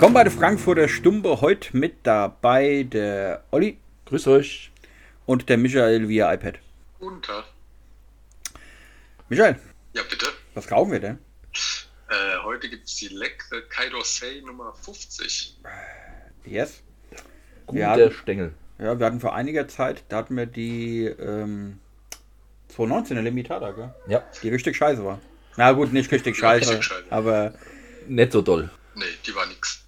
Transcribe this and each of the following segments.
Willkommen bei der Frankfurter Stumpe. Heute mit dabei der Olli. Grüß euch. Und der Michael via iPad. Guten Tag. Michael. Ja, bitte. Was kaufen wir denn? Äh, heute gibt es die leckere Kaido Sei Nummer 50. Yes. Guter hatten, Stängel. Ja, wir hatten vor einiger Zeit, da hatten wir die ähm, 2019er Limitada, gell? Ja. Die richtig scheiße war. Na gut, nicht richtig scheiße, richtig scheiße. aber nicht so doll. Nee, die war nix.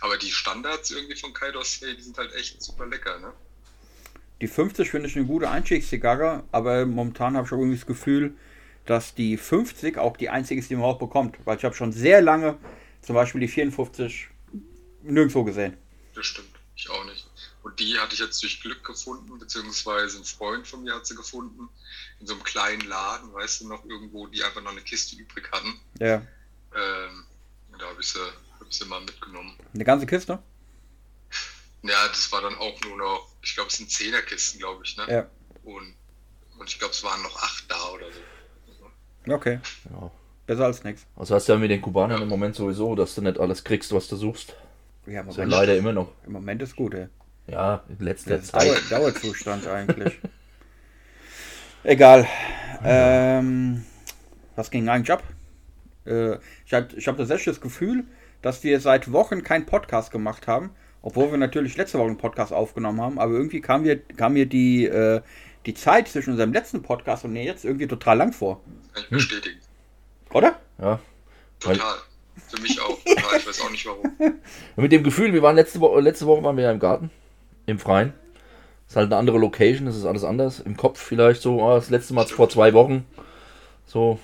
Aber die Standards irgendwie von Kaido Sei, die sind halt echt super lecker, ne? Die 50 finde ich eine gute Einstiegszigarre, aber momentan habe ich auch irgendwie das Gefühl, dass die 50 auch die einzige ist, die man auch bekommt. Weil ich habe schon sehr lange zum Beispiel die 54 nirgendwo gesehen. Das stimmt, ich auch nicht. Und die hatte ich jetzt durch Glück gefunden, beziehungsweise ein Freund von mir hat sie gefunden, in so einem kleinen Laden, weißt du noch, irgendwo, die einfach noch eine Kiste übrig hatten. Ja. Ähm, da habe ich, sie, mal mitgenommen. Eine ganze Kiste? Ja, das war dann auch nur noch, ich glaube, es sind Zehnerkisten, glaube ich, ne? Ja. Und, und ich glaube, es waren noch acht da oder so. Okay. Ja. Besser als nichts. Also hast du ja mit den Kubanern ja. im Moment sowieso, dass du nicht alles kriegst, was du suchst. Ja, so leider immer noch. Im Moment ist gut, ey. Ja, in letzter Zeit. Dauer, Dauerzustand eigentlich. Egal. Ähm, was ging eigentlich ab? Äh, ich habe ich hab tatsächlich das Gefühl, dass wir seit Wochen keinen Podcast gemacht haben, obwohl wir natürlich letzte Woche einen Podcast aufgenommen haben, aber irgendwie kam mir, kam mir die, äh, die Zeit zwischen unserem letzten Podcast und jetzt irgendwie total lang vor. Kann ich bestätigen. Oder? Ja. Total. Für mich auch. ich weiß auch nicht warum. Mit dem Gefühl, wir waren letzte Woche, letzte Woche waren wir ja im Garten, im Freien. Das ist halt eine andere Location, das ist alles anders. Im Kopf vielleicht so, oh, das letzte Mal Stimmt. vor zwei Wochen. So.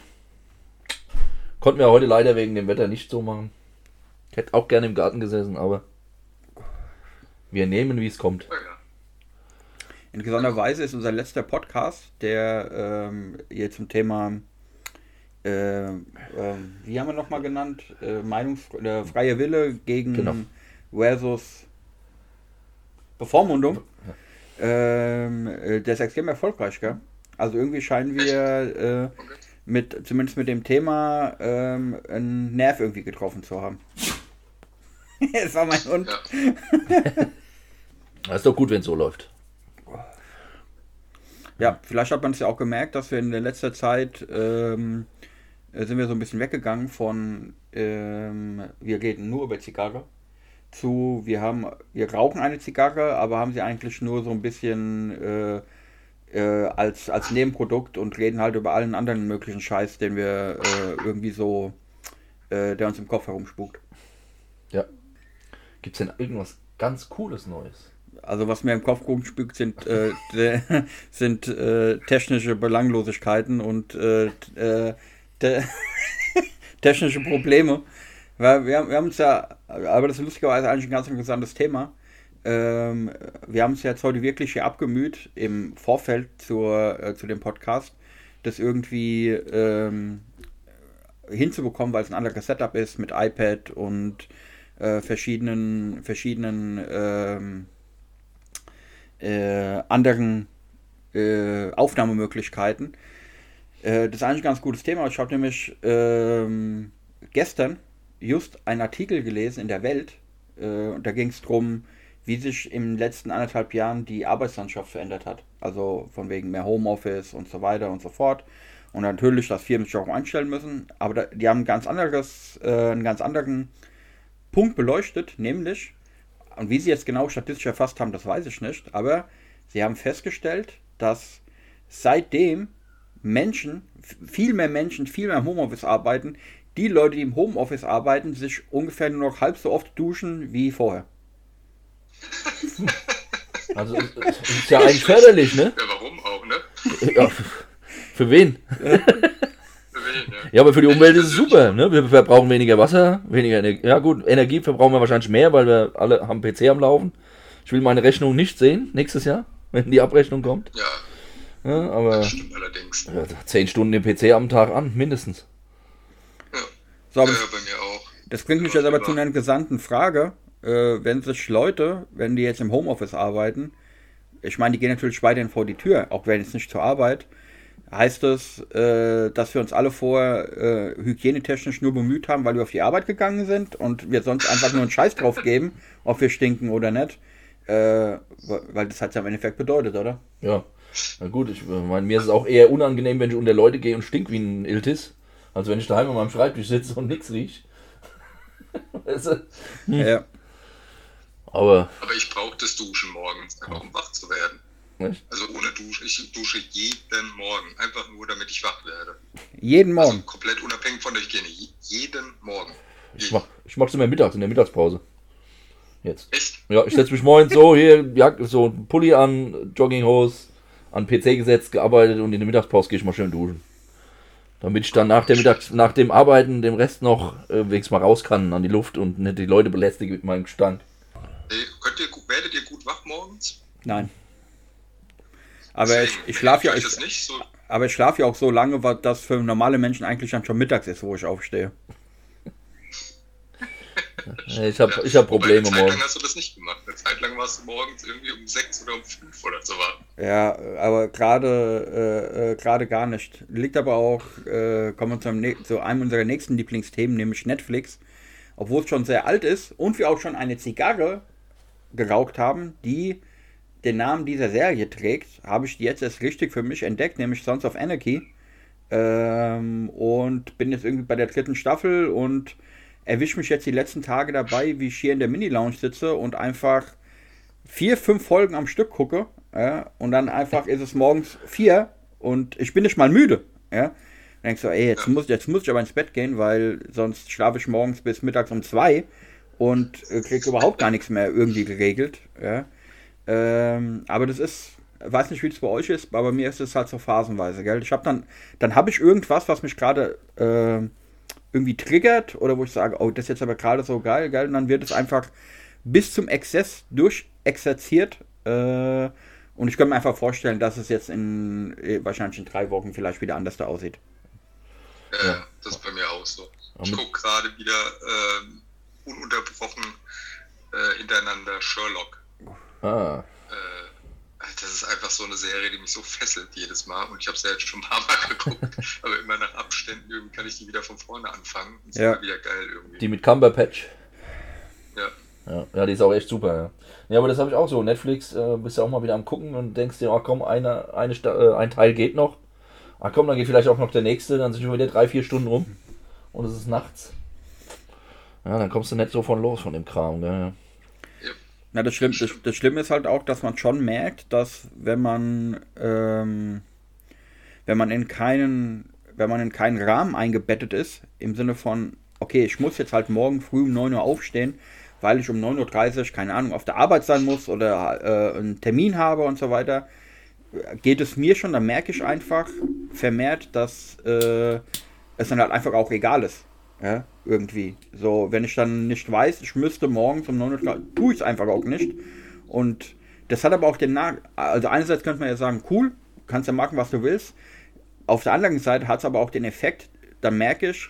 Konnten wir heute leider wegen dem Wetter nicht so machen. Ich hätte auch gerne im Garten gesessen, aber wir nehmen, wie es kommt. Ja, In besonderer Weise ist unser letzter Podcast, der ähm, hier zum Thema, äh, äh, wie haben wir nochmal genannt, äh, Meinungsfreie Wille gegen genau. versus Bevormundung. Ja. Ähm, äh, der ist extrem erfolgreich, gell? Also irgendwie scheinen wir äh, mit, zumindest mit dem Thema, ähm, einen Nerv irgendwie getroffen zu haben. das war mein Hund. Ja. das ist doch gut, wenn es so läuft. Ja, vielleicht hat man es ja auch gemerkt, dass wir in der letzter Zeit ähm, sind wir so ein bisschen weggegangen von ähm, wir reden nur über Zigarre zu, wir haben, wir rauchen eine Zigarre, aber haben sie eigentlich nur so ein bisschen äh, äh, als, als Nebenprodukt und reden halt über allen anderen möglichen Scheiß, den wir äh, irgendwie so, äh, der uns im Kopf herumspukt. Gibt es denn irgendwas ganz Cooles Neues? Also was mir im Kopf rumspukt, sind, äh, sind äh, technische Belanglosigkeiten und te technische Probleme. Weil wir, wir haben uns ja, aber das ist lustigerweise eigentlich ein ganz interessantes Thema. Ähm, wir haben uns jetzt heute wirklich hier abgemüht im Vorfeld zur, äh, zu dem Podcast, das irgendwie ähm, hinzubekommen, weil es ein anderes Setup ist mit iPad und äh, verschiedenen, verschiedenen ähm, äh, anderen äh, Aufnahmemöglichkeiten. Äh, das ist eigentlich ein ganz gutes Thema. Ich habe nämlich ähm, gestern just einen Artikel gelesen in der Welt. Äh, und da ging es darum, wie sich im letzten anderthalb Jahren die Arbeitslandschaft verändert hat. Also von wegen mehr Homeoffice und so weiter und so fort. Und natürlich, dass Firmen sich auch einstellen müssen. Aber da, die haben ganz anderes, äh, einen ganz anderen Punkt beleuchtet, nämlich, und wie sie jetzt genau statistisch erfasst haben, das weiß ich nicht, aber sie haben festgestellt, dass seitdem Menschen, viel mehr Menschen, viel mehr im Homeoffice arbeiten, die Leute, die im Homeoffice arbeiten, sich ungefähr nur noch halb so oft duschen wie vorher. Also ist, ist ja eigentlich förderlich, ne? Ja, warum auch, ne? Ja, für wen? für wen ja. aber für die Umwelt ist es super, ne? Wir verbrauchen weniger Wasser, weniger Energie. Ja gut, Energie verbrauchen wir wahrscheinlich mehr, weil wir alle haben PC am Laufen. Ich will meine Rechnung nicht sehen nächstes Jahr, wenn die Abrechnung kommt. Ja. ja aber das stimmt allerdings. Ja, 10 Stunden den PC am Tag an, mindestens. Ja, so, aber ja, bei mir auch. Das bringt mich jetzt aber zu einer interessanten Frage äh, wenn sich Leute, wenn die jetzt im Homeoffice arbeiten, ich meine, die gehen natürlich weiterhin vor die Tür, auch wenn jetzt nicht zur Arbeit, heißt es, äh, dass wir uns alle vorher äh, hygienetechnisch nur bemüht haben, weil wir auf die Arbeit gegangen sind und wir sonst einfach nur einen Scheiß drauf geben, ob wir stinken oder nicht. Äh, weil das hat ja im Endeffekt bedeutet, oder? Ja. Na gut, ich meine, mir ist es auch eher unangenehm, wenn ich unter Leute gehe und stink wie ein Iltis, als wenn ich daheim an meinem Schreibtisch sitze und nichts riecht. weißt du? hm. Ja. Aber, Aber ich brauche das Duschen morgens, einfach um wach zu werden. Nicht? Also ohne Dusche. Ich dusche jeden Morgen. Einfach nur, damit ich wach werde. Jeden also Morgen? Also komplett unabhängig von der Hygiene. Jeden Morgen. Ich mach, ich mach's immer mittags, in der Mittagspause. Jetzt. Echt? Ja, ich setze mich morgens so, hier, ja, so ein Pulli an, Jogginghose, an PC gesetzt, gearbeitet und in der Mittagspause gehe ich mal schön duschen. Damit ich dann nach, der Mittags-, nach dem Arbeiten den Rest noch äh, wenigstens mal raus kann an die Luft und nicht die Leute belästige mit meinem Gestank. Hey, könnt ihr, werdet ihr gut wach morgens? Nein. Aber ich, ich schlafe ja, ich, so. aber ich schlafe ja auch so lange, was das für normale Menschen eigentlich dann schon mittags ist, wo ich aufstehe. ich habe ich hab Probleme morgens. Eine Zeit lang hast du das nicht gemacht. Eine Zeit lang warst du morgens irgendwie um sechs oder um fünf oder so war. Ja, aber gerade äh, äh, gerade gar nicht. Liegt aber auch, äh, kommen wir zu, zu einem unserer nächsten Lieblingsthemen, nämlich Netflix. Obwohl es schon sehr alt ist und wir auch schon eine Zigarre geraucht haben, die den Namen dieser Serie trägt, habe ich die jetzt erst richtig für mich entdeckt, nämlich Sons of Anarchy. Ähm, und bin jetzt irgendwie bei der dritten Staffel und erwische mich jetzt die letzten Tage dabei, wie ich hier in der Mini-Lounge sitze und einfach vier, fünf Folgen am Stück gucke. Ja, und dann einfach ist es morgens vier und ich bin nicht mal müde. Ja. Dann denkst du, ey, jetzt muss, jetzt muss ich aber ins Bett gehen, weil sonst schlafe ich morgens bis mittags um zwei und äh, krieg überhaupt gar nichts mehr irgendwie geregelt. Ja. Ähm, aber das ist, weiß nicht, wie es bei euch ist, aber bei mir ist es halt so phasenweise, gell? Ich habe dann, dann habe ich irgendwas, was mich gerade äh, irgendwie triggert oder wo ich sage, oh, das ist jetzt aber gerade so geil, geil, und dann wird es einfach bis zum Exzess durchexerziert. Äh, und ich könnte mir einfach vorstellen, dass es jetzt in äh, wahrscheinlich in drei Wochen vielleicht wieder anders da aussieht. Ja, das ist bei mir auch so. Ich gucke gerade wieder ähm, ununterbrochen äh, hintereinander Sherlock. Ah. Äh, das ist einfach so eine Serie, die mich so fesselt jedes Mal. Und ich habe es ja jetzt schon ein paar Mal geguckt, aber immer nach Abständen irgendwie kann ich die wieder von vorne anfangen. Und ja. wieder geil irgendwie. Die mit Cumberpatch. Ja. Ja, ja, die ist auch echt super, ja. Ja, aber das habe ich auch so. Netflix äh, bist du auch mal wieder am gucken und denkst dir, ach komm, eine, eine äh, ein Teil geht noch. Ach komm, dann geht vielleicht auch noch der nächste, dann sind schon wieder drei, vier Stunden rum. Und es ist nachts. Ja, dann kommst du nicht so von los von dem Kram, gell? Ja, das, Schlimm, das, das Schlimme ist halt auch, dass man schon merkt, dass wenn man, ähm, wenn man in keinen, wenn man in keinen Rahmen eingebettet ist, im Sinne von, okay, ich muss jetzt halt morgen früh um 9 Uhr aufstehen, weil ich um 9.30 Uhr, keine Ahnung, auf der Arbeit sein muss oder äh, einen Termin habe und so weiter, geht es mir schon, dann merke ich einfach vermehrt, dass äh, es dann halt einfach auch egal ist. Ja, irgendwie. So, wenn ich dann nicht weiß, ich müsste morgens um 9 Uhr, tue ich es einfach auch nicht. Und das hat aber auch den Nach Also einerseits könnte man ja sagen, cool, kannst ja machen, was du willst. Auf der anderen Seite hat es aber auch den Effekt, dann merke ich,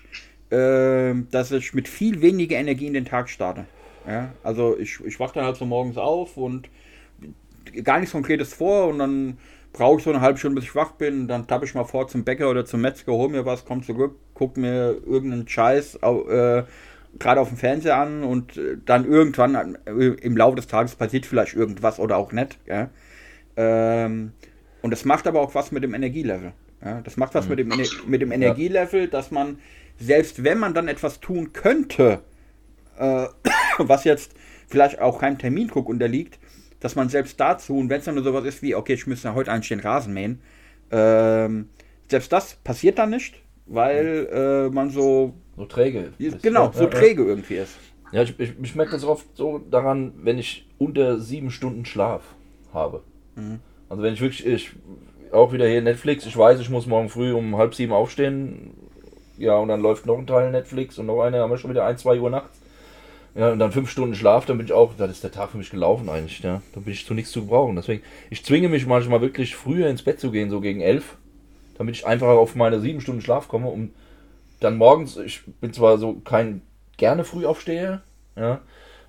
äh, dass ich mit viel weniger Energie in den Tag starte. Ja, also ich, ich wache dann halt so morgens auf und gar nichts Konkretes vor und dann brauche ich so eine halbe Stunde, bis ich wach bin. Dann tappe ich mal vor zum Bäcker oder zum Metzger, hol mir was, komm zurück, guck mir irgendeinen Scheiß äh, gerade auf dem Fernseher an und äh, dann irgendwann äh, im Laufe des Tages passiert vielleicht irgendwas oder auch nicht. Ja? Ähm, und das macht aber auch was mit dem Energielevel. Ja? Das macht was mhm. mit dem, mit dem Energielevel, dass man, selbst wenn man dann etwas tun könnte, äh, was jetzt vielleicht auch keinem Termindruck unterliegt, dass man selbst dazu, und wenn es dann nur sowas ist wie, okay, ich müsste heute eigentlich den Rasen mähen, ähm, selbst das passiert dann nicht, weil äh, man so. So träge. Ist. Genau, so ja, träge irgendwie ist. Ja, ich, ich, ich merke das oft so daran, wenn ich unter sieben Stunden Schlaf habe. Mhm. Also wenn ich wirklich, ich, auch wieder hier Netflix, ich weiß, ich muss morgen früh um halb sieben aufstehen, ja, und dann läuft noch ein Teil Netflix und noch eine, haben wir schon wieder ein, zwei Uhr nachts. Ja, und dann fünf Stunden Schlaf, dann bin ich auch, dann ist der Tag für mich gelaufen eigentlich, ja. Da bin ich zu nichts zu gebrauchen. Deswegen, ich zwinge mich manchmal wirklich früher ins Bett zu gehen, so gegen elf, damit ich einfach auf meine sieben Stunden Schlaf komme, um dann morgens, ich bin zwar so kein gerne früh aufstehe, ja.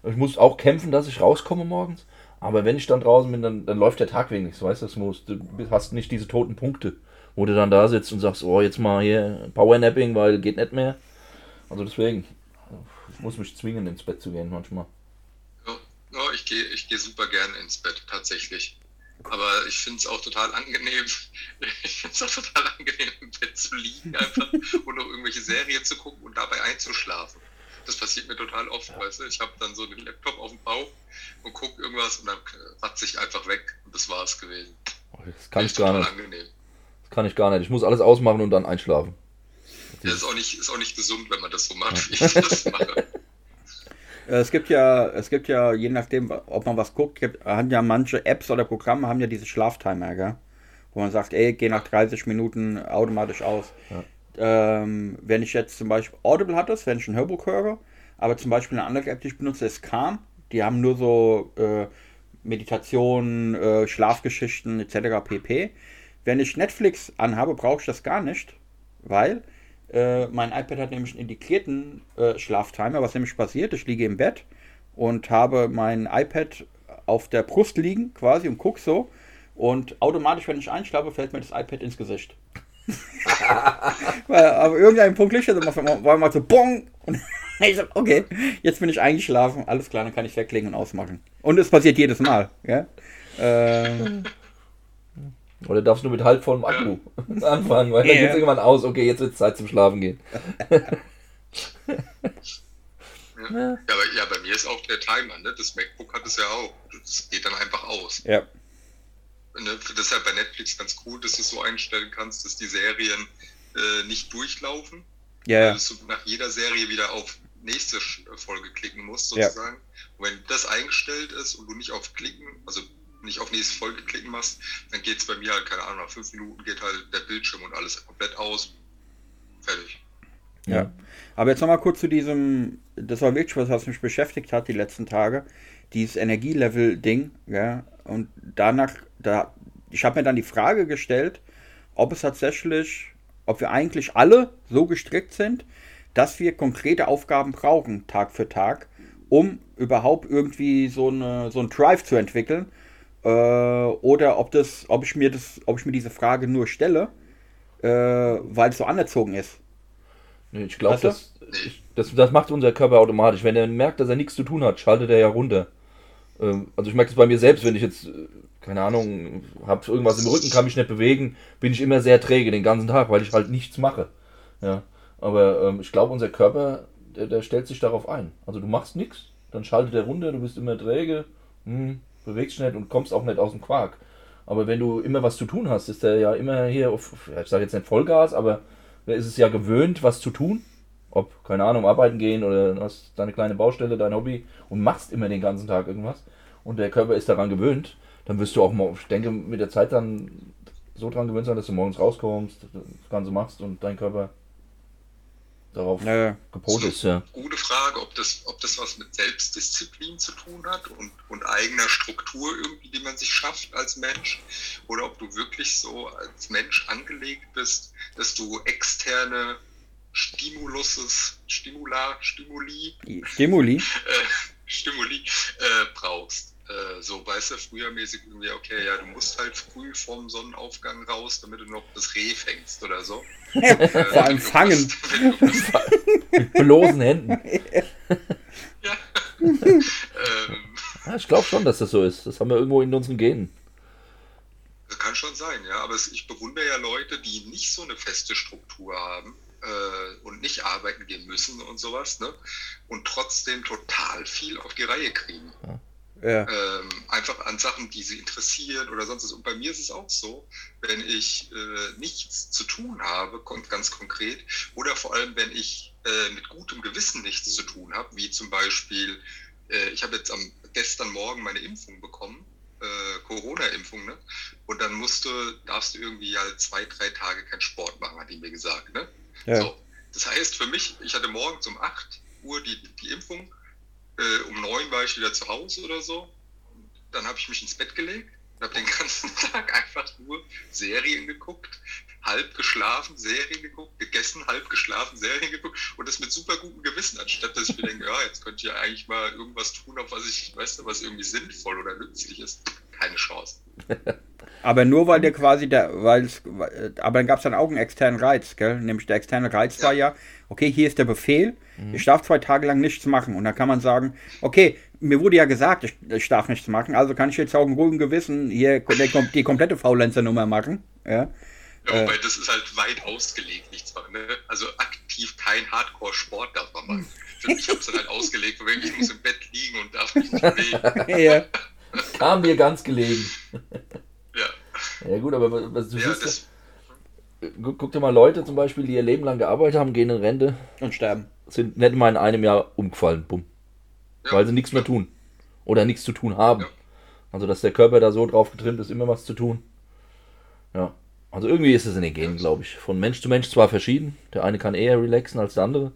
Ich muss auch kämpfen, dass ich rauskomme morgens. Aber wenn ich dann draußen bin, dann, dann läuft der Tag wenigstens, weißt du, du hast nicht diese toten Punkte, wo du dann da sitzt und sagst, oh, jetzt mal hier Powernapping, weil geht nicht mehr. Also deswegen, ich muss mich zwingen, ins Bett zu gehen manchmal. Ja ich gehe ich geh super gerne ins Bett, tatsächlich. Aber ich finde es auch total angenehm. Ich finde es auch total angenehm, im Bett zu liegen einfach und noch irgendwelche Serien zu gucken und dabei einzuschlafen. Das passiert mir total oft, ja. weißt du. Ich habe dann so den Laptop auf dem Bauch und gucke irgendwas und dann ratze ich einfach weg und das war es gewesen. Oh, das kann ich gar nicht. Angenehm. Das kann ich gar nicht. Ich muss alles ausmachen und dann einschlafen. Das ist auch nicht, ist auch nicht gesund, wenn man das so macht, wie ich das mache. Äh, es gibt ja, es gibt ja, je nachdem, ob man was guckt, gibt, haben ja manche Apps oder Programme haben ja diese Schlaftimer, gell? Wo man sagt, ey, geh nach 30 Minuten automatisch aus. Ja. Ähm, wenn ich jetzt zum Beispiel Audible hat das, wenn ich ein Hörbuch höre, aber zum Beispiel eine andere App, die ich benutze, ist Calm. Die haben nur so äh, Meditationen, äh, Schlafgeschichten etc. pp. Wenn ich Netflix anhabe, brauche ich das gar nicht, weil äh, mein iPad hat nämlich einen integrierten äh, Schlaftimer. Was nämlich passiert, ich liege im Bett und habe mein iPad auf der Brust liegen quasi und gucke so. Und automatisch, wenn ich einschlafe, fällt mir das iPad ins Gesicht. Weil auf irgendeinem Punkt liegt es war mal so Bong und ich so, okay, jetzt bin ich eingeschlafen, alles klar, dann kann ich weglegen und ausmachen. Und es passiert jedes Mal. Ja? Äh, oder darfst du mit halbvollem Akku anfangen, weil dann geht es irgendwann aus, okay, jetzt wird es Zeit zum Schlafen gehen. ja. Ja, aber, ja, bei mir ist auch der Timer, ne? Das MacBook hat es ja auch. Das geht dann einfach aus. Ja. Ne? Das ist ja bei Netflix ganz cool, dass du es so einstellen kannst, dass die Serien äh, nicht durchlaufen. Ja. ja. Dass du nach jeder Serie wieder auf nächste Folge klicken musst, sozusagen. Ja. Und wenn das eingestellt ist und du nicht auf Klicken, also nicht auf nächste Folge klicken machst, dann geht es bei mir halt, keine Ahnung, nach fünf Minuten geht halt der Bildschirm und alles komplett aus. Fertig. Ja. Aber jetzt nochmal kurz zu diesem, das war wirklich was, was mich beschäftigt hat die letzten Tage, dieses Energielevel-Ding, ja, und danach, da, ich habe mir dann die Frage gestellt, ob es tatsächlich, ob wir eigentlich alle so gestrickt sind, dass wir konkrete Aufgaben brauchen, Tag für Tag, um überhaupt irgendwie so, eine, so einen Drive zu entwickeln äh, oder ob das, ob ich mir das, ob ich mir diese Frage nur stelle, äh, weil es so anerzogen ist. Nee, ich glaube, das, das, das macht unser Körper automatisch. Wenn er merkt, dass er nichts zu tun hat, schaltet er ja runter. Ähm, also ich merke das bei mir selbst, wenn ich jetzt, äh, keine Ahnung, habe irgendwas im Rücken, kann mich nicht bewegen, bin ich immer sehr träge den ganzen Tag, weil ich halt nichts mache. Ja. Aber ähm, ich glaube, unser Körper, der, der, stellt sich darauf ein. Also du machst nichts, dann schaltet er runter, du bist immer träge. Hm, bewegst dich nicht und kommst auch nicht aus dem Quark. Aber wenn du immer was zu tun hast, ist er ja immer hier auf, ich sage jetzt nicht Vollgas, aber er ist es ja gewöhnt, was zu tun. Ob, keine Ahnung, arbeiten gehen oder hast deine kleine Baustelle, dein Hobby und machst immer den ganzen Tag irgendwas. Und der Körper ist daran gewöhnt, dann wirst du auch, ich denke, mit der Zeit dann so dran gewöhnt sein, dass du morgens rauskommst, das Ganze machst und dein Körper darauf naja. gepolt ist. Ja. Gute Frage, ob das, ob das was mit Selbstdisziplin zu tun hat und, und eigener Struktur irgendwie, die man sich schafft als Mensch, oder ob du wirklich so als Mensch angelegt bist, dass du externe Stimuluses, Stimula, Stimuli, Stimuli, äh, Stimuli äh, brauchst. Äh, so, weißt du, früher mäßig irgendwie, okay, ja, du musst halt früh vom Sonnenaufgang raus, damit du noch das Reh fängst oder so. äh, Vor allem fangen. Mit bloßen Händen. ja. ähm, ja. Ich glaube schon, dass das so ist. Das haben wir irgendwo in unseren Genen. Das kann schon sein, ja. Aber ich bewundere ja Leute, die nicht so eine feste Struktur haben äh, und nicht arbeiten gehen müssen und sowas, ne? Und trotzdem total viel auf die Reihe kriegen. Ja. Ja. Ähm, einfach an Sachen, die sie interessieren oder sonst was. Und bei mir ist es auch so, wenn ich äh, nichts zu tun habe, ganz konkret, oder vor allem, wenn ich äh, mit gutem Gewissen nichts zu tun habe, wie zum Beispiel, äh, ich habe jetzt am gestern Morgen meine Impfung bekommen, äh, Corona-Impfung, ne? Und dann musst du, darfst du irgendwie halt zwei, drei Tage keinen Sport machen, hat die mir gesagt, ne? Ja. So. Das heißt für mich, ich hatte morgens um 8 Uhr die, die Impfung äh, um neun war ich wieder zu Hause oder so. Dann habe ich mich ins Bett gelegt und habe den ganzen Tag einfach nur Serien geguckt, halb geschlafen, Serien geguckt, gegessen, halb geschlafen, Serien geguckt und das mit super gutem Gewissen, anstatt dass ich mir denke, ja, jetzt könnte ich ja eigentlich mal irgendwas tun, auf was ich, weißt du, was irgendwie sinnvoll oder nützlich ist. Keine Chance. Aber nur weil der quasi der, weil es, aber dann gab es dann auch einen externen Reiz, gell? Nämlich der externe Reiz ja. war ja, okay, hier ist der Befehl, mhm. ich darf zwei Tage lang nichts machen. Und dann kann man sagen, okay, mir wurde ja gesagt, ich, ich darf nichts machen, also kann ich jetzt auch im ruhigen Gewissen hier die, die komplette Faulenzer-Nummer machen. Ja, ja wobei äh, das ist halt weit ausgelegt, nichts machen. Ne? Also aktiv kein Hardcore-Sport darf man machen. ich habe es dann halt ausgelegt, weil ich muss im Bett liegen und darf mich nicht bewegen. ja. Kam mir ganz gelegen. Ja. Ja gut, aber was du ja, siehst, guck, guck dir mal Leute zum Beispiel, die ihr Leben lang gearbeitet haben, gehen in Rente und sterben. Sind nicht mal in einem Jahr umgefallen, bumm. Ja. Weil sie nichts mehr tun. Oder nichts zu tun haben. Ja. Also dass der Körper da so drauf getrimmt ist, immer was zu tun. Ja. Also irgendwie ist es in den Genen, glaube ich. Von Mensch zu Mensch zwar verschieden. Der eine kann eher relaxen als der andere.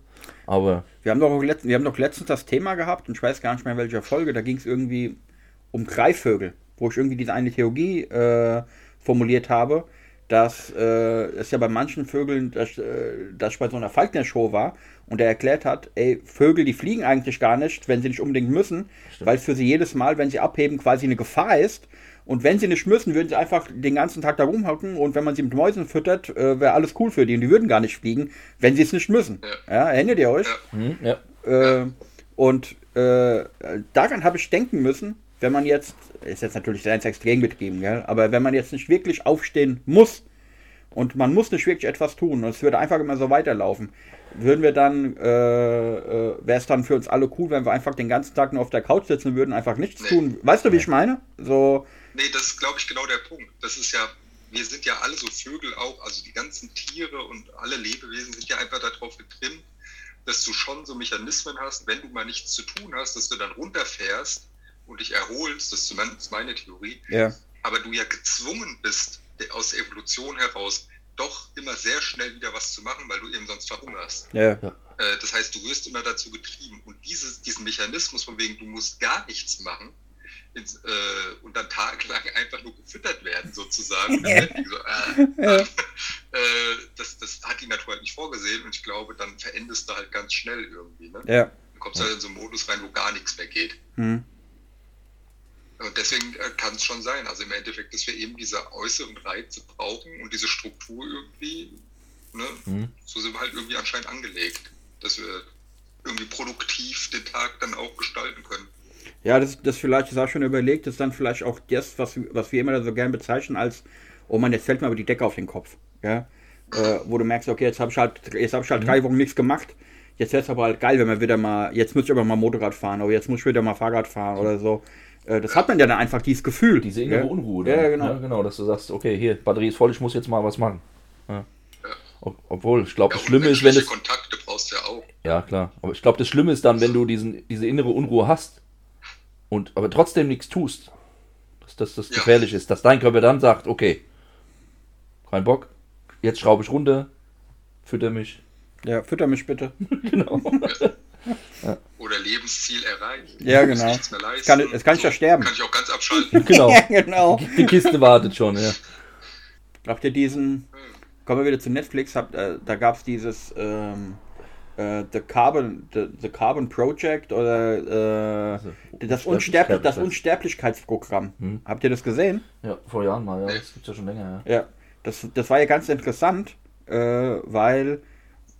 Aber. Wir haben doch, wir haben doch letztens das Thema gehabt, und ich weiß gar nicht mehr in welcher Folge, da ging es irgendwie um Greifvögel wo ich irgendwie diese eine Theorie äh, formuliert habe, dass äh, es ja bei manchen Vögeln, dass, äh, dass ich bei so einer Falkner-Show war und er erklärt hat, ey, Vögel, die fliegen eigentlich gar nicht, wenn sie nicht unbedingt müssen, Stimmt. weil es für sie jedes Mal, wenn sie abheben, quasi eine Gefahr ist. Und wenn sie nicht müssen, würden sie einfach den ganzen Tag da rumhocken und wenn man sie mit Mäusen füttert, äh, wäre alles cool für die und die würden gar nicht fliegen, wenn sie es nicht müssen. Ja, ja erinnert ihr euch? Ja. Mhm, ja. Äh, und äh, daran habe ich denken müssen, wenn man jetzt, ist jetzt natürlich sehr extrem mitgeben, gell? aber wenn man jetzt nicht wirklich aufstehen muss und man muss nicht wirklich etwas tun und es würde einfach immer so weiterlaufen, würden wir dann, äh, äh, wäre es dann für uns alle cool, wenn wir einfach den ganzen Tag nur auf der Couch sitzen würden, einfach nichts nee. tun. Weißt du, wie ich meine? So. Nee, das ist, glaube ich, genau der Punkt. Das ist ja, wir sind ja alle so Vögel auch, also die ganzen Tiere und alle Lebewesen sind ja einfach darauf getrimmt, dass du schon so Mechanismen hast, wenn du mal nichts zu tun hast, dass du dann runterfährst und dich erholst, das ist zumindest meine Theorie, ja. aber du ja gezwungen bist, aus der Evolution heraus doch immer sehr schnell wieder was zu machen, weil du eben sonst verhungerst. Ja. Äh, das heißt, du wirst immer dazu getrieben. Und dieses, diesen Mechanismus von wegen, du musst gar nichts machen ins, äh, und dann tagelang einfach nur gefüttert werden, sozusagen. Ja. So, äh, ja. äh, das, das hat die Natur halt nicht vorgesehen und ich glaube, dann verendest du halt ganz schnell irgendwie. Ne? Ja. Du kommst halt in so einen Modus rein, wo gar nichts mehr geht. Hm. Und deswegen äh, kann es schon sein, also im Endeffekt, dass wir eben diese äußeren Reize brauchen und diese Struktur irgendwie, ne, mhm. so sind wir halt irgendwie anscheinend angelegt, dass wir irgendwie produktiv den Tag dann auch gestalten können. Ja, das, das vielleicht ist auch schon überlegt, ist dann vielleicht auch das, was, was wir immer so gern bezeichnen als, oh man, jetzt fällt mir aber die Decke auf den Kopf. Ja? Äh, wo du merkst, okay, jetzt habe ich halt, jetzt hab ich halt mhm. drei Wochen nichts gemacht. Jetzt wäre es aber halt geil, wenn wir wieder mal, jetzt muss ich aber mal Motorrad fahren oder jetzt muss ich wieder mal Fahrrad fahren oder so. Äh, das hat man ja dann einfach, dieses Gefühl. Diese innere ja? Unruhe. Dann. Ja, genau. Ja, genau, dass du sagst, okay, hier, Batterie ist voll, ich muss jetzt mal was machen. Ja. Ob, obwohl, ich glaube, das Schlimme ist, wenn das... Kontakte brauchst du ja auch. Ja, klar. Aber ich glaube, das Schlimme ist dann, wenn du diesen, diese innere Unruhe hast und aber trotzdem nichts tust, dass das, das gefährlich ist, dass dein Körper dann sagt, okay, kein Bock, jetzt schraube ich runter, fütter mich. Ja, fütter mich bitte. genau. Lebensziel erreicht. Ja, genau. Es kann, es kann ich ja sterben. Kann ich auch ganz abschalten. genau. ja, genau. Die Kiste wartet schon, ja. Habt ihr diesen, kommen wir wieder zu Netflix, habt, äh, da gab es dieses ähm, äh, The, Carbon, The, The, Carbon Project oder äh, also, das, Unsterblich, das Unsterblichkeitsprogramm. Hm. Habt ihr das gesehen? Ja, vor Jahren mal, ja. Das gibt ja schon länger, ja. Ja, das, das war ja ganz interessant, äh, weil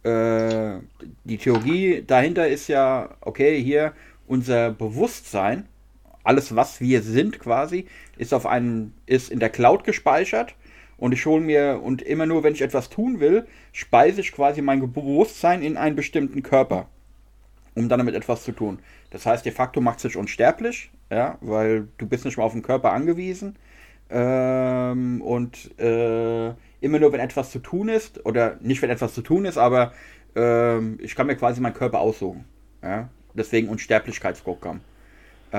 äh, die Theorie dahinter ist ja, okay, hier unser Bewusstsein, alles was wir sind quasi, ist auf einem, ist in der Cloud gespeichert und ich hole mir, und immer nur wenn ich etwas tun will, speise ich quasi mein Bewusstsein in einen bestimmten Körper, um dann damit etwas zu tun. Das heißt, de facto macht es sich unsterblich, ja, weil du bist nicht mehr auf den Körper angewiesen. Ähm, und äh, immer nur, wenn etwas zu tun ist, oder nicht, wenn etwas zu tun ist, aber ähm, ich kann mir quasi meinen Körper aussuchen. Ja? Deswegen Unsterblichkeitsprogramm. Äh,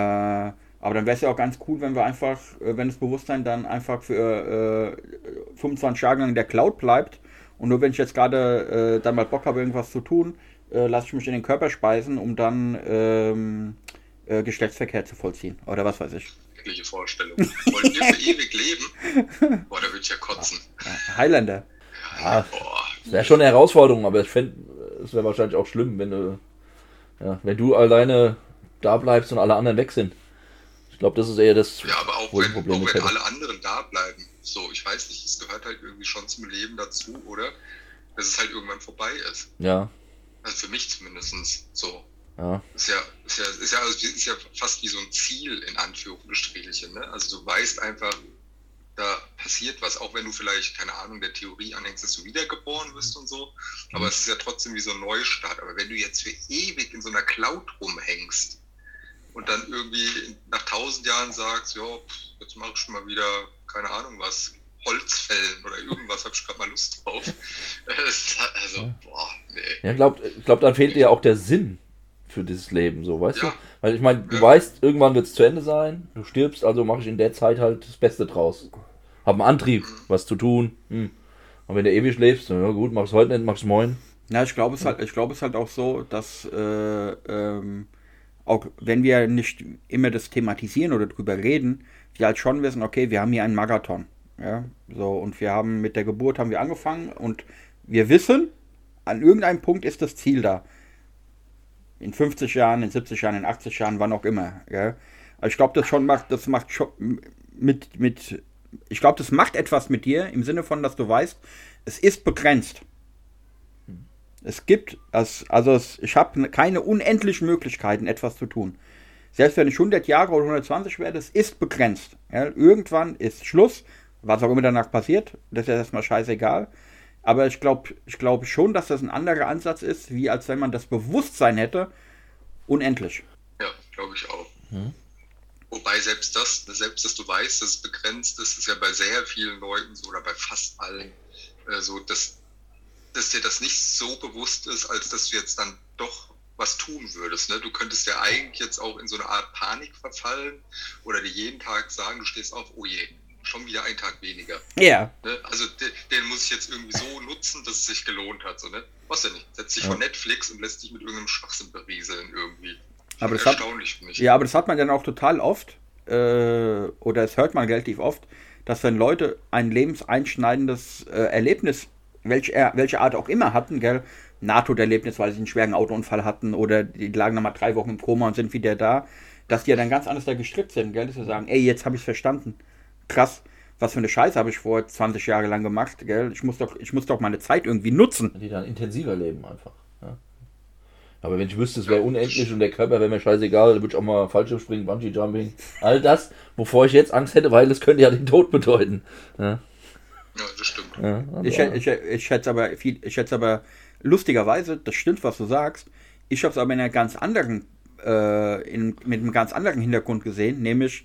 aber dann wäre es ja auch ganz cool, wenn wir einfach, äh, wenn das Bewusstsein dann einfach für äh, 25 Jahre lang in der Cloud bleibt und nur wenn ich jetzt gerade äh, dann mal Bock habe, irgendwas zu tun, äh, lasse ich mich in den Körper speisen, um dann ähm, äh, Geschlechtsverkehr zu vollziehen. Oder was weiß ich schreckliche Vorstellung. Wollen wir für ewig leben? Boah, da würde ich ja kotzen. Highlander. Ja, das wäre schon eine Herausforderung, aber ich fände, es wäre wahrscheinlich auch schlimm, wenn du, ja, wenn du alleine da bleibst und alle anderen weg sind. glaube, das ist eher das. Ja, aber auch wenn, auch wenn alle anderen da bleiben. So, ich weiß nicht, es gehört halt irgendwie schon zum Leben dazu, oder? Dass es halt irgendwann vorbei ist. Ja. Also für mich zumindest so. Ja. Ist ja, ist ja, ist ja, also ist ja fast wie so ein Ziel in Anführungsstrichen. Ne? Also du weißt einfach, da passiert was, auch wenn du vielleicht, keine Ahnung, der Theorie anhängst, dass du wiedergeboren wirst und so. Aber mhm. es ist ja trotzdem wie so ein Neustart. Aber wenn du jetzt für ewig in so einer Cloud rumhängst und dann irgendwie nach tausend Jahren sagst, ja, jetzt mache ich schon mal wieder, keine Ahnung was, Holzfällen oder irgendwas, habe ich gerade mal Lust drauf. also, boah, nee. Ja, glaubt, glaub, dann fehlt dir auch der Sinn für dieses Leben, so, weißt ja. du? Weil ich meine, du weißt, irgendwann wird es zu Ende sein, du stirbst, also mache ich in der Zeit halt das Beste draus. Hab einen Antrieb, was zu tun. Hm. Und wenn du ewig lebst, ja gut, mach's heute nicht, mach's morgen. Ja, ich glaube es halt, ich glaube es halt auch so, dass äh, ähm, auch wenn wir nicht immer das thematisieren oder drüber reden, wir halt schon wissen, okay, wir haben hier einen Marathon. Ja, so, und wir haben mit der Geburt haben wir angefangen und wir wissen, an irgendeinem Punkt ist das Ziel da in 50 Jahren, in 70 Jahren, in 80 Jahren, wann auch immer. Ja? Also ich glaube, das schon macht, das macht schon mit, mit, ich glaube, das macht etwas mit dir im Sinne von, dass du weißt, es ist begrenzt. Es gibt, also es, ich habe keine unendlichen Möglichkeiten, etwas zu tun. Selbst wenn ich 100 Jahre oder 120 werde, es ist begrenzt. Ja? Irgendwann ist Schluss, was auch immer danach passiert, das ist erstmal scheißegal. Aber ich glaube ich glaub schon, dass das ein anderer Ansatz ist, wie als wenn man das Bewusstsein hätte, unendlich. Ja, glaube ich auch. Hm. Wobei selbst das, selbst dass du weißt, dass es begrenzt ist, ist ja bei sehr vielen Leuten so oder bei fast allen äh, so, dass, dass dir das nicht so bewusst ist, als dass du jetzt dann doch was tun würdest. Ne? Du könntest ja eigentlich jetzt auch in so eine Art Panik verfallen oder dir jeden Tag sagen, du stehst auf, oh je, schon wieder ein Tag weniger. Ja. Ne? Also den, den, muss ich jetzt irgendwie so nutzen, dass es sich gelohnt hat. So, ne? Was denn nicht? Setzt dich ja. vor Netflix und lässt dich mit irgendeinem Schwachsinn berieseln irgendwie. Aber das erstaunlich, ich. Ja, aber das hat man dann auch total oft, äh, oder es hört man relativ oft, dass wenn Leute ein lebenseinschneidendes äh, Erlebnis, welch, äh, welche Art auch immer hatten, gell, NATO-Erlebnis, weil sie einen schweren Autounfall hatten oder die lagen noch mal drei Wochen im Koma und sind wieder da, dass die ja dann ganz anders da gestrickt sind, gell, dass sie sagen, ey, jetzt habe ich es verstanden krass, was für eine Scheiße habe ich vor 20 Jahre lang gemacht, gell? Ich muss doch, ich muss doch meine Zeit irgendwie nutzen. Die dann intensiver leben einfach. Ja. Aber wenn ich wüsste, es wäre unendlich und der Körper wäre mir scheißegal, dann würde ich auch mal Fallschirm springen, Bungee Jumping. All das, wovor ich jetzt Angst hätte, weil es könnte ja den Tod bedeuten. Ja, ja das stimmt. Ja, ich, ich, ich schätze aber viel, ich schätze aber lustigerweise, das stimmt, was du sagst. Ich habe es aber in einer ganz anderen, äh, in, mit einem ganz anderen Hintergrund gesehen, nämlich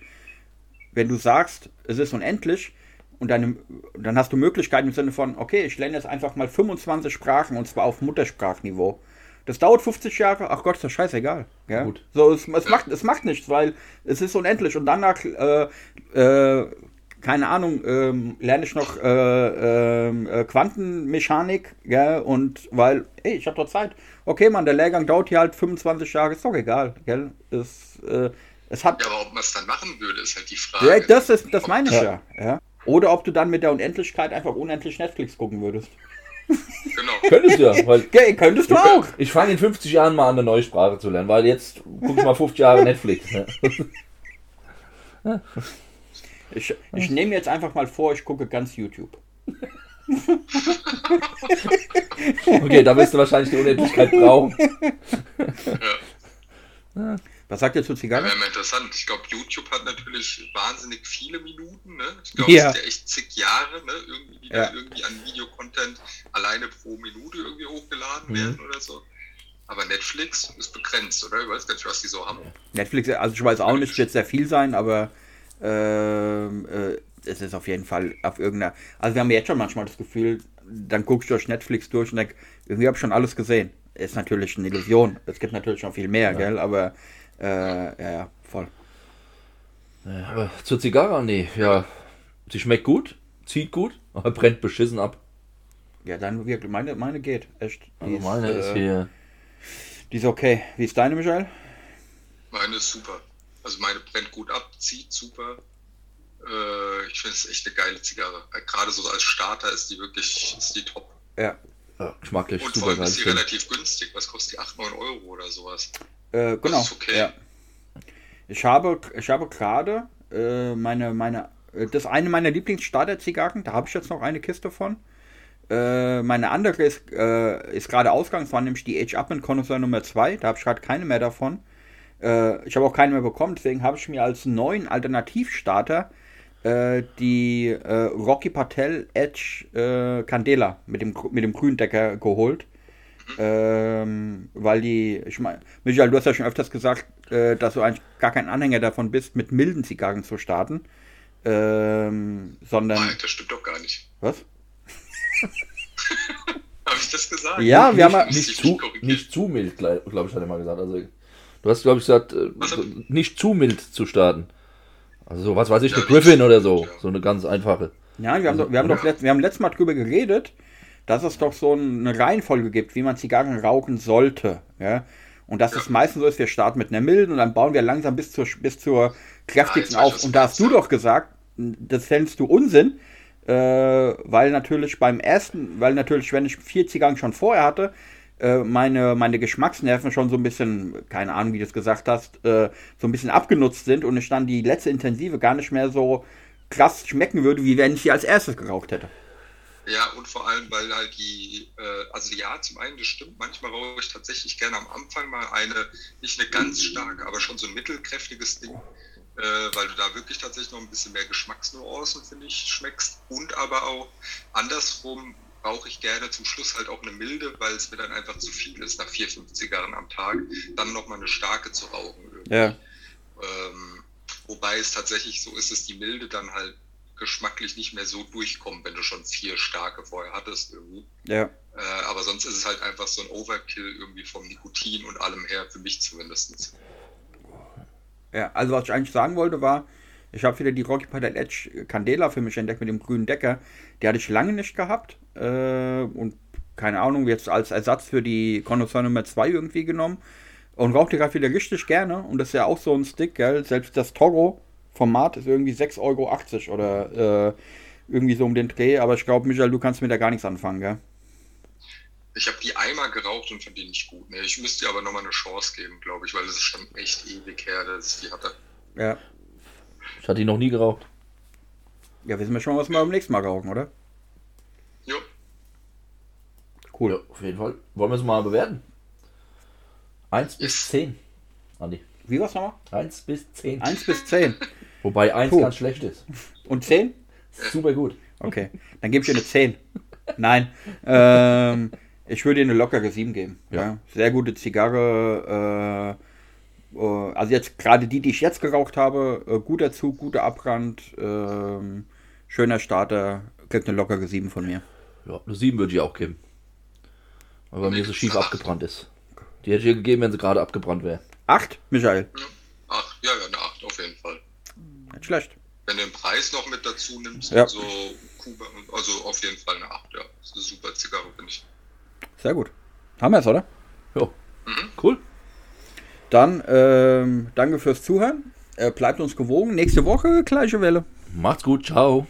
wenn du sagst, es ist unendlich und deine, dann hast du Möglichkeiten im Sinne von, okay, ich lerne jetzt einfach mal 25 Sprachen und zwar auf Muttersprachniveau. Das dauert 50 Jahre, ach Gott, ist das scheißegal. Ja? Gut. So, es, es, macht, es macht nichts, weil es ist unendlich und danach, äh, äh, keine Ahnung, ähm, lerne ich noch äh, ähm, äh, Quantenmechanik, ja, und weil, ey, ich habe doch Zeit. Okay, Mann, der Lehrgang dauert hier halt 25 Jahre, ist doch egal, gell? Ist, äh, es hat, ja, aber ob man es dann machen würde, ist halt die Frage. Ja, das, ist, das meine ich ja. ja. Oder ob du dann mit der Unendlichkeit einfach unendlich Netflix gucken würdest. Genau. Könntest du ja. Weil ja, könntest du auch. Ich fange in 50 Jahren mal an, eine neue Sprache zu lernen, weil jetzt guck ich mal 50 Jahre Netflix. Ja. Ich, ich nehme jetzt einfach mal vor, ich gucke ganz YouTube. okay, da wirst du wahrscheinlich die Unendlichkeit brauchen. Ja. Was sagt ihr zu Zigarren? Ja, wäre interessant. Ich glaube, YouTube hat natürlich wahnsinnig viele Minuten. Ne? Ich glaube, ja. es sind ja echt zig Jahre, ne? irgendwie, die ja. irgendwie an Videocontent alleine pro Minute irgendwie hochgeladen mhm. werden oder so. Aber Netflix ist begrenzt, oder? Ich weiß gar nicht, was die so haben. Netflix, also ich weiß auch nicht, es wird sehr viel sein, aber äh, äh, es ist auf jeden Fall auf irgendeiner. Also wir haben jetzt schon manchmal das Gefühl, dann guckst du durch Netflix durch und denkst, irgendwie habe ich schon alles gesehen. Ist natürlich eine Illusion. Es gibt natürlich schon viel mehr, ja. gell? Aber äh, ja, ja, voll. Ja, aber zur Zigarre, nee, ja. Sie schmeckt gut, zieht gut, aber brennt beschissen ab. Ja, dann wirklich, meine, meine geht, echt. Die also meine ist, ist hier. Die ist okay. Wie ist deine, Michael? Meine ist super. Also meine brennt gut ab, zieht super. Äh, ich finde es echt eine geile Zigarre. Gerade so als Starter ist die wirklich, ist die top. Ja. ja geschmacklich. Und vor allem ist die relativ günstig. Was kostet die? 8, 9 Euro oder sowas. Äh, genau. Das ist okay. Ja. Ich habe, ich habe gerade äh, meine, meine, äh, das eine meiner Lieblingsstarter-Zigarren, da habe ich jetzt noch eine Kiste von. Äh, meine andere ist, äh, ist gerade ausgegangen, das war nämlich die Age Upman Connoisseur Nummer 2, da habe ich gerade keine mehr davon. Äh, ich habe auch keine mehr bekommen, deswegen habe ich mir als neuen Alternativstarter äh, die Rocky Patel Edge Candela mit dem, mit dem Gründecker geholt. Ähm, weil die, ich meine, Michael, du hast ja schon öfters gesagt, äh, dass du eigentlich gar kein Anhänger davon bist, mit milden Zigarren zu starten. Ähm, sondern. Nein, das stimmt doch gar nicht. Was? Habe ich das gesagt? Ja, nicht, wir haben nicht, nicht, zu, nicht zu mild, glaube ich, hat er mal gesagt. Also, du hast, glaube ich, gesagt, äh, nicht zu mild zu starten. Also, so, was weiß ich, ja, eine Griffin oder so. Ja. So eine ganz einfache. Ja, wir haben, also, doch, wir haben doch letzt, wir haben letztes Mal drüber geredet, dass es doch so eine Reihenfolge gibt, wie man Zigarren rauchen sollte. Ja? Und dass ja. es meistens so ist, wir starten mit einer milden und dann bauen wir langsam bis zur, bis zur kräftigsten ja, auf. Und da hast du doch gesagt, das fändest du Unsinn, äh, weil natürlich beim ersten, weil natürlich, wenn ich vier Zigarren schon vorher hatte, äh, meine, meine Geschmacksnerven schon so ein bisschen, keine Ahnung, wie du es gesagt hast, äh, so ein bisschen abgenutzt sind und ich dann die letzte Intensive gar nicht mehr so krass schmecken würde, wie wenn ich sie als erstes geraucht hätte. Ja, und vor allem, weil halt die, äh, also ja, zum einen, das stimmt, manchmal rauche ich tatsächlich gerne am Anfang mal eine, nicht eine ganz starke, aber schon so ein mittelkräftiges Ding, äh, weil du da wirklich tatsächlich noch ein bisschen mehr Geschmacksnuancen, finde ich, schmeckst. Und aber auch andersrum rauche ich gerne zum Schluss halt auch eine milde, weil es mir dann einfach zu viel ist, nach vier, fünf Zigarren am Tag, dann nochmal eine starke zu rauchen. Irgendwie. Ja. Ähm, wobei es tatsächlich so ist, dass die milde dann halt geschmacklich nicht mehr so durchkommen, wenn du schon vier starke vorher hattest irgendwie. Ja. Äh, aber sonst ist es halt einfach so ein Overkill irgendwie vom Nikotin und allem her, für mich zumindest. Ja, also was ich eigentlich sagen wollte war, ich habe wieder die Rocky Patel Edge Candela für mich entdeckt mit dem grünen Decker. Die hatte ich lange nicht gehabt äh, und keine Ahnung, jetzt als Ersatz für die Connoisseur Nummer 2 irgendwie genommen und rauche die gerade wieder richtig gerne und das ist ja auch so ein Stick, gell? selbst das Toro Format ist irgendwie 6,80 Euro oder äh, irgendwie so um den Dreh. Aber ich glaube, Michael, du kannst mit da gar nichts anfangen, gell? Ich habe die einmal geraucht und fand die nicht gut. Nee, ich müsste dir aber nochmal eine Chance geben, glaube ich, weil es ist schon echt ewig her, dass ich die hatte. Ja. Ich hatte die noch nie geraucht. Ja, wissen wir schon, was wir beim nächsten Mal rauchen, oder? Jo. Cool. Ja, auf jeden Fall. Wollen wir es mal bewerten? 1 bis 10, Andi. Wie war's nochmal? 1 bis 10. 1 bis 10. Wobei 1 Puh. ganz schlecht ist. Und 10? Super gut. Okay, dann gebe ich dir eine 10. Nein. Ähm, ich würde dir eine lockere 7 geben. Ja. ja. Sehr gute Zigarre. Äh, äh, also jetzt gerade die, die ich jetzt geraucht habe, äh, guter Zug, guter Abrand, ähm, schöner Starter, kriegt eine lockere 7 von mir. Ja, eine 7 würde ich auch geben. Weil bei mir so schief abgebrannt ist. Die hätte ich ihr gegeben, wenn sie gerade abgebrannt wäre. Acht, Michael? Ja, acht, ja, ja, eine acht auf jeden Fall. Nicht schlecht. Wenn du den Preis noch mit dazu nimmst, ja. also, Kuba, also auf jeden Fall eine acht, ja. Das ist eine super Zigarre, finde ich. Sehr gut. Haben wir es, oder? Ja. Mhm. Cool. Dann ähm, danke fürs Zuhören. Äh, bleibt uns gewogen. Nächste Woche gleiche Welle. Macht's gut. Ciao.